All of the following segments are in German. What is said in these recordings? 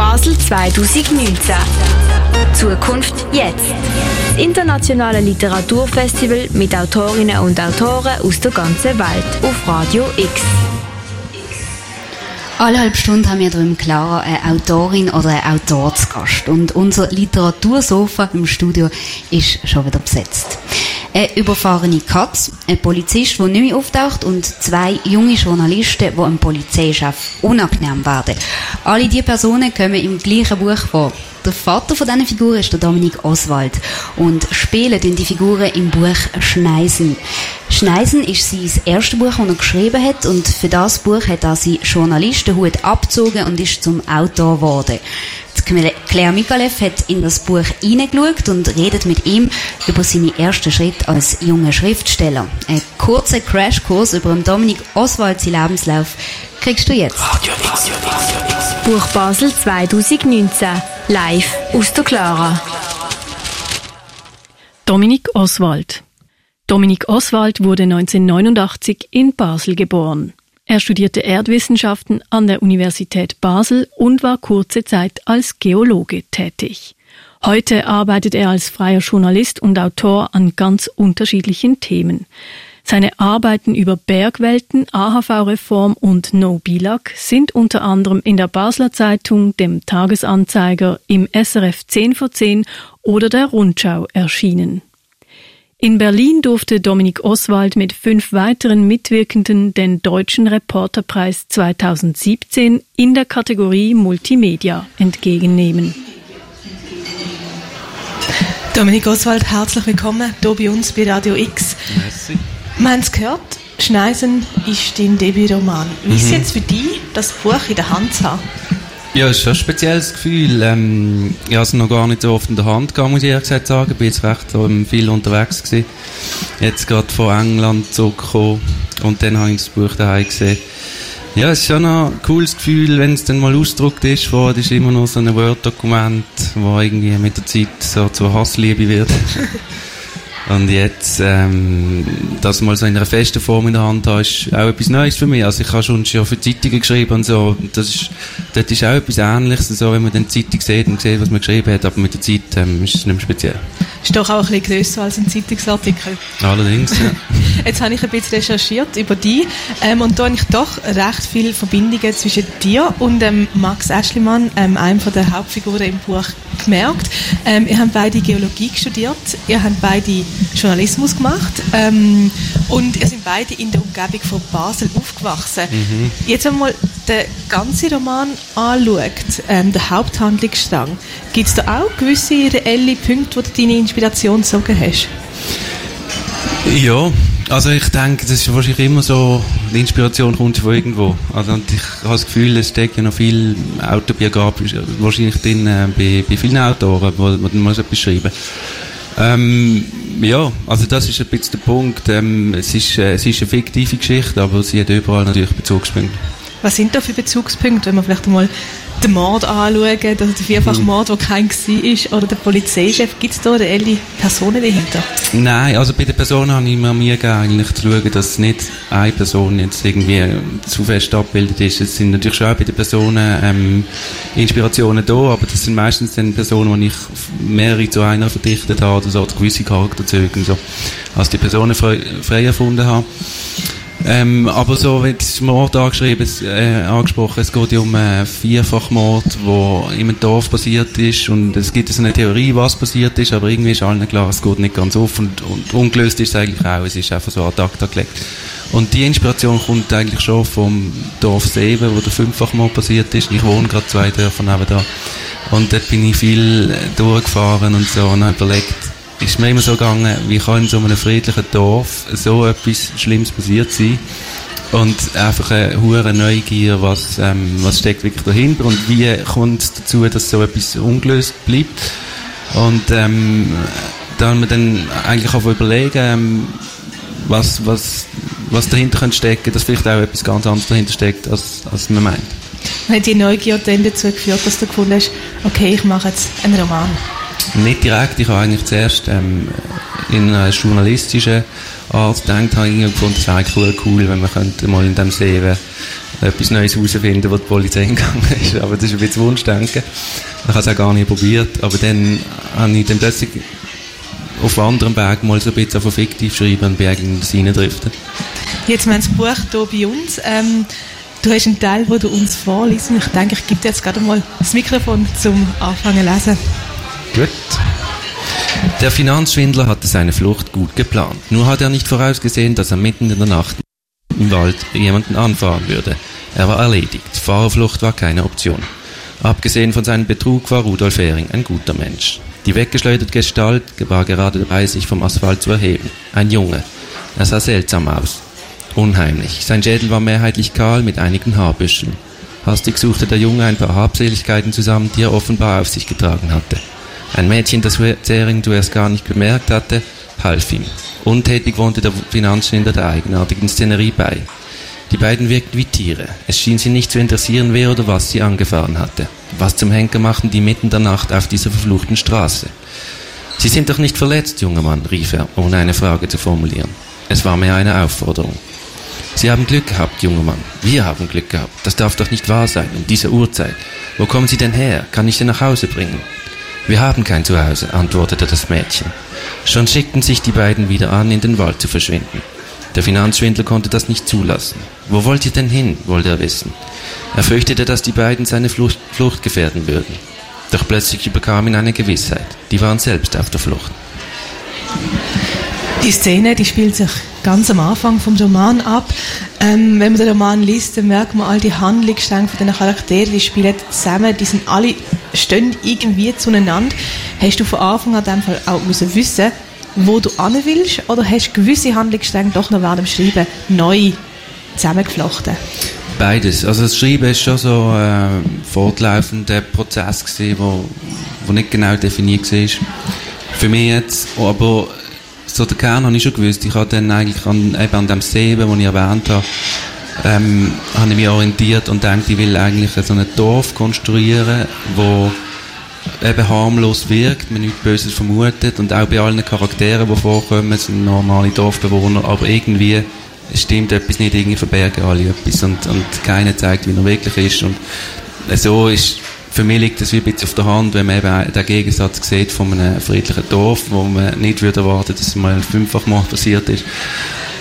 Basel 2019. Zukunft jetzt. Das internationale Literaturfestival mit Autorinnen und Autoren aus der ganzen Welt auf Radio X. Alle halbe Stunde haben wir im Clara eine Autorin oder einen Autor zu Gast. Und unser Literatursofa im Studio ist schon wieder besetzt. Eine überfahrene Katz, ein Polizist, der nicht mehr auftaucht und zwei junge Journalisten, die einem Polizeichef unangenehm werden. Alle diese Personen kommen im gleichen Buch vor. Der Vater von diesen Figuren ist der Dominik Oswald und spielen die Figuren im Buch Schneisen. Schneisen ist sein erstes Buch, das er geschrieben hat und für das Buch hat er seinen Journalistenhut abgezogen und ist zum Autor geworden. Claire Mikalev hat in das Buch hineingeschaut und redet mit ihm über seine ersten Schritte als junger Schriftsteller. Ein kurzer Crashkurs über Dominik Oswald, seinen Lebenslauf, kriegst du jetzt. Radio X, Radio X. Buch Basel 2019. Live aus der Clara. Dominik Oswald. Dominik Oswald wurde 1989 in Basel geboren. Er studierte Erdwissenschaften an der Universität Basel und war kurze Zeit als Geologe tätig. Heute arbeitet er als freier Journalist und Autor an ganz unterschiedlichen Themen. Seine Arbeiten über Bergwelten, AHV-Reform und No-Bilag sind unter anderem in der Basler Zeitung, dem Tagesanzeiger, im SRF 10 vor 10 oder der Rundschau erschienen. In Berlin durfte Dominik Oswald mit fünf weiteren Mitwirkenden den Deutschen Reporterpreis 2017 in der Kategorie Multimedia entgegennehmen. Dominik Oswald, herzlich willkommen hier bei uns bei Radio X. Merci. Wir haben es gehört, Schneisen ist dein Debütroman. Wie ist es mhm. jetzt für dich, das Buch in der Hand zu haben? Ja, ist schon ein spezielles Gefühl. Ähm, ich habe es noch gar nicht so oft in der Hand gehabt, muss ich ehrlich gesagt sagen. Ich bin jetzt recht ähm, viel unterwegs gewesen. Jetzt gerade von England zurückgekommen und dann habe ich das Buch daheim gesehen. Ja, es ist schon ein cooles Gefühl, wenn es dann mal ausgedruckt ist. Das ist immer noch so ein Word-Dokument, wo irgendwie mit der Zeit so zur Hassliebe wird. Und jetzt, ähm, das mal so in einer festen Form in der Hand haben, ist auch etwas Neues für mich. Also ich habe schon, schon für Zeitungen geschrieben und so. Das ist, das ist auch etwas Ähnliches, so, wenn man dann die Zeitung sieht und sieht, was man geschrieben hat. Aber mit der Zeit ähm, ist es nicht mehr speziell. Ist doch auch ein bisschen grösser als ein Zeitungsartikel. Allerdings, ja. Jetzt habe ich ein bisschen recherchiert über dich ähm, und da habe ich doch recht viele Verbindungen zwischen dir und ähm, Max Eschlimann, ähm, einem von der Hauptfiguren im Buch, gemerkt. Ähm, ihr habt beide Geologie studiert, ihr habt beide Journalismus gemacht ähm, und ihr seid beide in der Umgebung von Basel aufgewachsen. Mhm. Jetzt einmal den ganzen Roman anschaut, ähm, der Haupthandlungsstrang, gibt es da auch gewisse reelle Punkte, wo du deine Inspiration gezogen hast? Ja, also ich denke, das ist wahrscheinlich immer so, die Inspiration kommt von irgendwo. Also und ich habe das Gefühl, es steckt ja noch viel autobiografisch wahrscheinlich drin äh, bei, bei vielen Autoren, die mal so etwas schreiben. Ähm, ja, also das ist ein bisschen der Punkt. Ähm, es, ist, äh, es ist eine fiktive Geschichte, aber sie hat überall natürlich Bezugspunkte. Was sind da für Bezugspunkte, wenn man vielleicht einmal den Mord anschauen, also den vierfachen Mord, der kein war, oder der Polizeichef, gibt es da reelle Personen dahinter? Nein, also bei den Personen habe ich mir mir eigentlich zu schauen, dass nicht eine Person jetzt irgendwie zu fest abgebildet ist. Es sind natürlich schon auch bei den Personen ähm, Inspirationen da, aber das sind meistens dann Personen, die ich mehrere zu einer verdichtet habe, oder so, oder gewisse Charakterzüge, so, als die Personen frei, frei erfunden habe. Ähm, aber so, wie das Mord angeschrieben, äh, angesprochen, es geht ja um einen Vierfachmord, der in einem Dorf passiert ist und es gibt so eine Theorie, was passiert ist, aber irgendwie ist allen klar, es geht nicht ganz auf und, und ungelöst ist es eigentlich auch, es ist einfach so ad acta gelegt. Und die Inspiration kommt eigentlich schon vom Dorf Seven, wo der Fünffachmord passiert ist. Ich wohne gerade zwei Dörfer neben da. Und dort bin ich viel durchgefahren und so und habe überlegt, ist mir immer so gegangen, wie kann in so einem friedlichen Dorf so etwas Schlimmes passiert sein? Und einfach eine hohe Neugier, was, ähm, was steckt wirklich dahinter und wie kommt es dazu, dass so etwas ungelöst bleibt. Und ähm, da haben wir dann eigentlich auch überlegen, ähm, was, was, was dahinter könnte stecken, dass vielleicht auch etwas ganz anderes dahinter steckt, als, als man meint. Hat die Neugier dann dazu geführt, dass du gefunden hast, okay, ich mache jetzt einen Roman? Nicht direkt, ich habe eigentlich zuerst ähm, in einer journalistischen Art denkt, habe ich gefunden, es wäre cool, cool, wenn man könnte mal in dem See etwas Neues herausfinden, wo die Polizei hingegangen ist. Aber das ist ein bisschen Wunschdenken. Ich habe es auch gar nicht probiert. Aber dann habe ich dann plötzlich auf anderen Bergen mal so ein bisschen auf fiktiv schreiben und bin eigentlich reingedriftet. Jetzt haben wir das Buch hier bei uns. Ähm, du hast einen Teil, wo du uns vorliest. Ich denke, ich gebe dir jetzt gerade mal das Mikrofon zum Anfangen lesen. Der Finanzschwindler hatte seine Flucht gut geplant. Nur hat er nicht vorausgesehen, dass er mitten in der Nacht im Wald jemanden anfahren würde. Er war erledigt. Fahrerflucht war keine Option. Abgesehen von seinem Betrug war Rudolf Hering ein guter Mensch. Die weggeschleuderte Gestalt war gerade dabei, sich vom Asphalt zu erheben. Ein Junge. Er sah seltsam aus. Unheimlich. Sein Schädel war mehrheitlich kahl mit einigen Haarbüscheln. Hastig suchte der Junge ein paar Habseligkeiten zusammen, die er offenbar auf sich getragen hatte. Ein Mädchen, das Zering zuerst gar nicht bemerkt hatte, half ihm. Untätig wohnte der Finanzschwindler der eigenartigen Szenerie bei. Die beiden wirkten wie Tiere. Es schien sie nicht zu interessieren, wer oder was sie angefahren hatte. Was zum Henker machten die mitten der Nacht auf dieser verfluchten Straße? Sie sind doch nicht verletzt, junger Mann, rief er, ohne eine Frage zu formulieren. Es war mehr eine Aufforderung. Sie haben Glück gehabt, junger Mann. Wir haben Glück gehabt. Das darf doch nicht wahr sein, um diese Uhrzeit. Wo kommen Sie denn her? Kann ich Sie nach Hause bringen? Wir haben kein Zuhause, antwortete das Mädchen. Schon schickten sich die beiden wieder an, in den Wald zu verschwinden. Der Finanzschwindler konnte das nicht zulassen. Wo wollt ihr denn hin, wollte er wissen. Er fürchtete, dass die beiden seine Flucht, Flucht gefährden würden. Doch plötzlich überkam ihn eine Gewissheit. Die waren selbst auf der Flucht. Die Szene, die spielt sich ganz am Anfang vom Roman ab. Ähm, wenn man den Roman liest, dann merkt man all die Handlungsstränge von den Charakteren, die spielen zusammen, die sind alle stehen irgendwie zueinander. Hast du von Anfang an dem Fall auch müssen wissen, wo du hin willst, oder hast du gewisse Handlungsstränge doch noch während dem Schreiben neu zusammengeflochten? Beides. Also das Schreiben ist schon so ein äh, fortlaufender Prozess gewesen, wo, wo nicht genau definiert war. Für mich jetzt, aber so den Kern habe ich schon gewusst. Ich habe dann eigentlich an, eben an dem See, den ich erwähnt habe, ähm, habe ich mich orientiert und denkt, ich will eigentlich so ein Dorf konstruieren, wo eben harmlos wirkt, man nichts Böses vermutet und auch bei allen Charakteren, die vorkommen, sind normale Dorfbewohner, aber irgendwie stimmt etwas nicht, irgendwie verbergen alle etwas und, und keiner zeigt, wie er wirklich ist und so ist für mich liegt es wie ein bisschen auf der Hand, wenn man eben den Gegensatz sieht von einem friedlichen Dorf, wo man nicht würde erwarten, dass es mal fünffach mal passiert ist.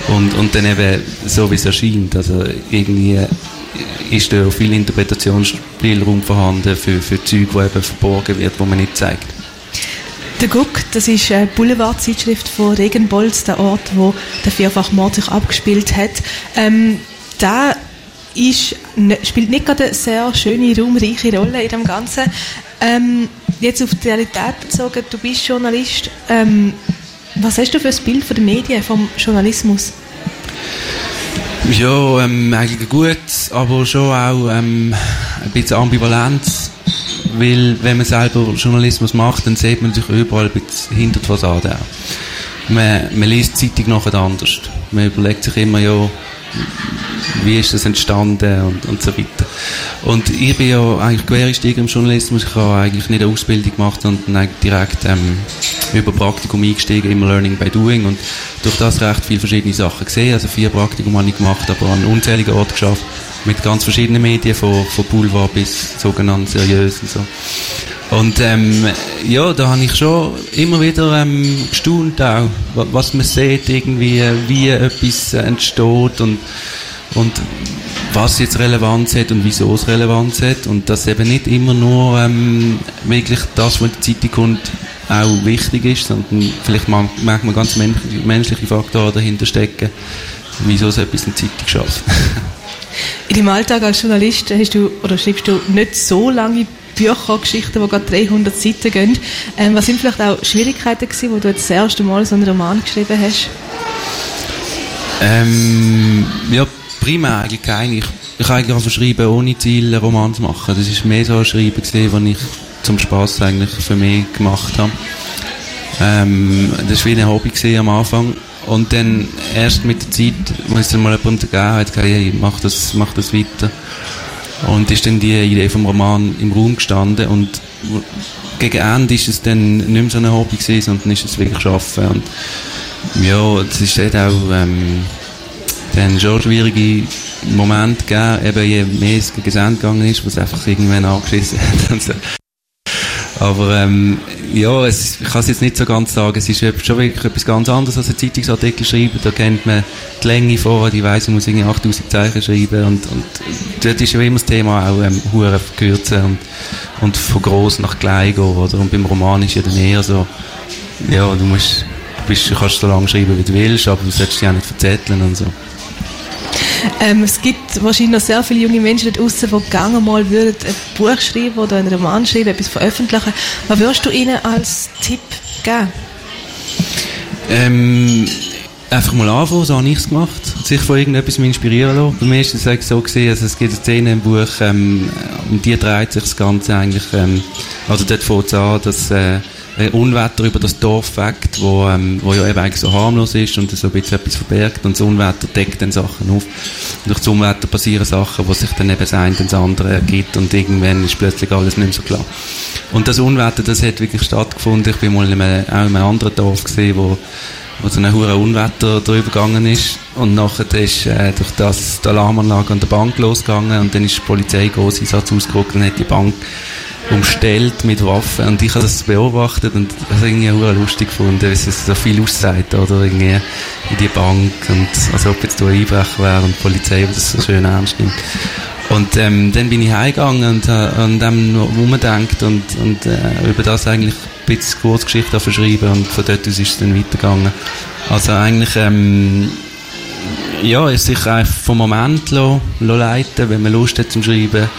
Und, und dann eben so, wie es erscheint. Also irgendwie ist da viel Interpretationsspielraum vorhanden für, für Zeug, die eben verborgen wird, wo man nicht zeigt. Der Guck, das ist eine Boulevardzeitschrift von Regenbolz, der Ort, wo der Vierfachmord sich abgespielt hat. Ähm, da ist, ne, spielt nicht gerade eine sehr schöne, raumreiche Rolle in dem Ganzen. Ähm, jetzt auf die Realität bezogen, du bist Journalist. Ähm, was hast du für ein Bild von den Medien, vom Journalismus? Ja, ähm, eigentlich gut, aber schon auch ähm, ein bisschen Ambivalenz. Weil, wenn man selber Journalismus macht, dann sieht man sich überall ein bisschen hinter die Fassade. Man, man liest die Zeitung nachher anders. Man überlegt sich immer, ja, wie ist das entstanden und, und so weiter. Und ich bin ja eigentlich Quereinsteiger im Journalismus. Ich habe eigentlich nicht eine Ausbildung gemacht, sondern direkt ähm, über Praktikum eingestiegen, immer Learning by Doing und durch das recht viele verschiedene Sachen gesehen. Also vier Praktikum habe ich gemacht, aber an unzähligen Orten geschafft, mit ganz verschiedenen Medien, von, von Boulevard bis sogenannt seriös und so. Und ähm, ja, da habe ich schon immer wieder ähm, gestaunt auch, was man sieht, irgendwie, wie etwas entsteht und, und was jetzt Relevanz hat und wieso es Relevanz hat und dass eben nicht immer nur ähm, wirklich das, was in die Zeitung kommt, auch wichtig ist, sondern vielleicht merkt man ganz menschliche Faktoren dahinter stecken, wieso so etwas in die Zeitung schafft. in deinem Alltag als Journalist hast du, oder schreibst du nicht so lange Bücher, Geschichten, die gerade 300 Seiten gehen. Ähm, was sind vielleicht auch Schwierigkeiten gewesen, wo du jetzt das erste Mal so einen Roman geschrieben hast? Ähm, ja, primär eigentlich keine. Ich, ich habe eigentlich schreiben, ohne Ziel einen Roman zu machen. Das ist mehr so ein Schreiben was ich zum Spaß eigentlich für mich gemacht habe. Ähm, das war wie ein Hobby am Anfang. Und dann erst mit der Zeit, als es dann mal jemand gegeben hat, gesagt, hey, mach das, mach das weiter. Und ist dann die Idee vom Roman im Raum gestanden und gegen Ende ist es dann nicht mehr so ein Hobby gewesen, sondern ist es wirklich Arbeiten. Und ja, es ist dort auch ähm, dann schon schwierige Momente gegeben, eben je mehr es gegen Ende gegangen ist, was einfach irgendwann angeschissen hat. Aber ähm, ja, es, ich kann es jetzt nicht so ganz sagen. Es ist schon wirklich etwas ganz anderes als ein Zeitungsartikel schreiben. Da kennt man die Länge vor, ich weiss, ich muss irgendwie 8000 Zeichen schreiben und, und dort ist ja immer das Thema auch ähm, Huren verkürzen und, und von gross nach klein gehen, oder? Und beim Roman ist ja dann eher so, ja, du musst, bist, kannst so lange schreiben, wie du willst, aber du solltest dich auch nicht verzetteln und so. Ähm, es gibt wahrscheinlich noch sehr viele junge Menschen da draußen, die gerne mal würden ein Buch schreiben oder einen Roman schreiben, etwas veröffentlichen. Was würdest du ihnen als Tipp geben? Ähm, einfach mal anfangen, so habe ich es gemacht. Sich von irgendetwas inspirieren lassen. Bei mir ist es so gesehen, also es gibt eine Szene im Buch, ähm, um die dreht sich das Ganze eigentlich, ähm, also dort fängt es an, dass, äh, Unwetter über das Dorf weckt, wo, ähm, wo ja eben eigentlich so harmlos ist und so ein bisschen etwas verbergt und das Unwetter deckt dann Sachen auf. Und durch das Unwetter passieren Sachen, wo sich dann eben das eine und das andere ergibt und irgendwann ist plötzlich alles nicht mehr so klar. Und das Unwetter, das hat wirklich stattgefunden. Ich bin mal in einem, auch in einem anderen Dorf gesehen, wo wo so ein hoher Unwetter drüber gegangen ist und nachher ist äh, durch das die Alarmanlage an der Bank losgegangen und dann ist die Polizei Großeinsatz ausgerückt und hat die Bank umstellt mit Waffen und ich habe das beobachtet und das irgendwie auch lustig gefunden, wie es so viel aussagt, oder irgendwie in die Bank und als ob jetzt ein Einbrecher wäre und die Polizei das so schön ernst nimmt. Und ähm, dann bin ich heimgegangen und äh, an dem rumgedacht und, und äh, über das eigentlich ein bisschen Kurzgeschichte verschrieben und von dort aus ist es dann weitergegangen. Also eigentlich ähm, ja, sich einfach vom Moment lassen, leiten, wenn man Lust hat zum Schreiben,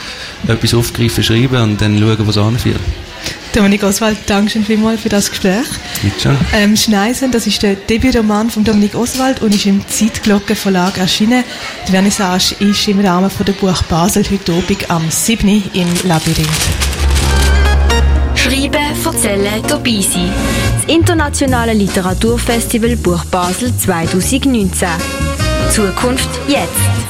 etwas aufgreifen, schreiben und dann schauen, was anführt. Dominik Oswald, danke schön vielmals für das Gespräch. Bitte Ähm, Schneisen, das ist der Debütroman von Dominik Oswald und ist im Zeitglocken Verlag erschienen. Die Vernissage ist im Rahmen von der Buch Basel heute Abend am 7. im Labyrinth. Schreiben, erzählen, dabei sein. Das internationale Literaturfestival Buch Basel 2019. Zukunft jetzt.